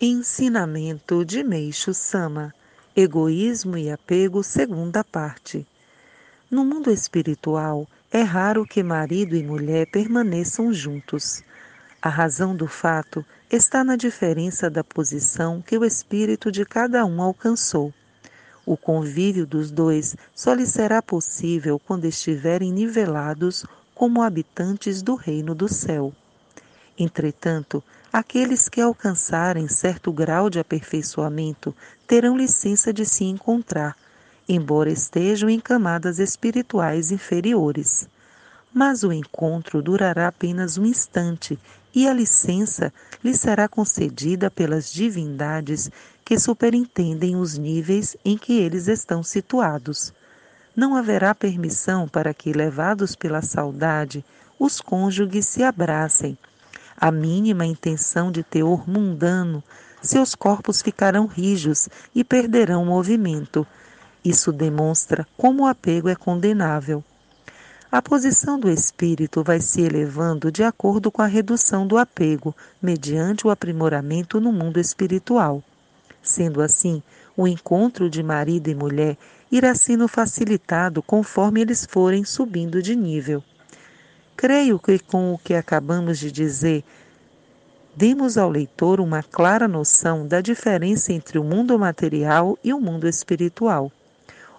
Ensinamento de Meixo Sama Egoísmo e apego, segunda parte. No mundo espiritual, é raro que marido e mulher permaneçam juntos. A razão do fato está na diferença da posição que o espírito de cada um alcançou. O convívio dos dois só lhe será possível quando estiverem nivelados como habitantes do reino do céu. Entretanto, aqueles que alcançarem certo grau de aperfeiçoamento terão licença de se encontrar, embora estejam em camadas espirituais inferiores. Mas o encontro durará apenas um instante e a licença lhe será concedida pelas divindades que superintendem os níveis em que eles estão situados. Não haverá permissão para que, levados pela saudade, os cônjuges se abracem a mínima intenção de teor mundano, seus corpos ficarão rijos e perderão movimento. Isso demonstra como o apego é condenável. A posição do espírito vai se elevando de acordo com a redução do apego, mediante o aprimoramento no mundo espiritual. Sendo assim, o encontro de marido e mulher irá sendo facilitado conforme eles forem subindo de nível. Creio que com o que acabamos de dizer, demos ao leitor uma clara noção da diferença entre o mundo material e o mundo espiritual.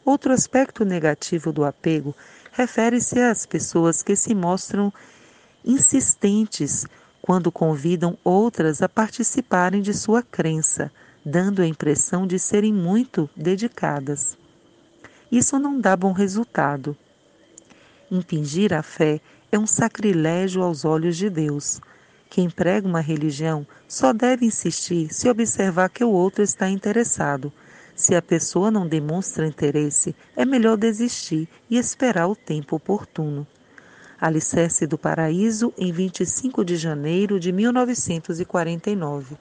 Outro aspecto negativo do apego refere-se às pessoas que se mostram insistentes quando convidam outras a participarem de sua crença, dando a impressão de serem muito dedicadas. Isso não dá bom resultado. Impingir a fé é um sacrilégio aos olhos de Deus. Quem prega uma religião só deve insistir se observar que o outro está interessado. Se a pessoa não demonstra interesse, é melhor desistir e esperar o tempo oportuno. Alicerce do Paraíso, em 25 de janeiro de 1949.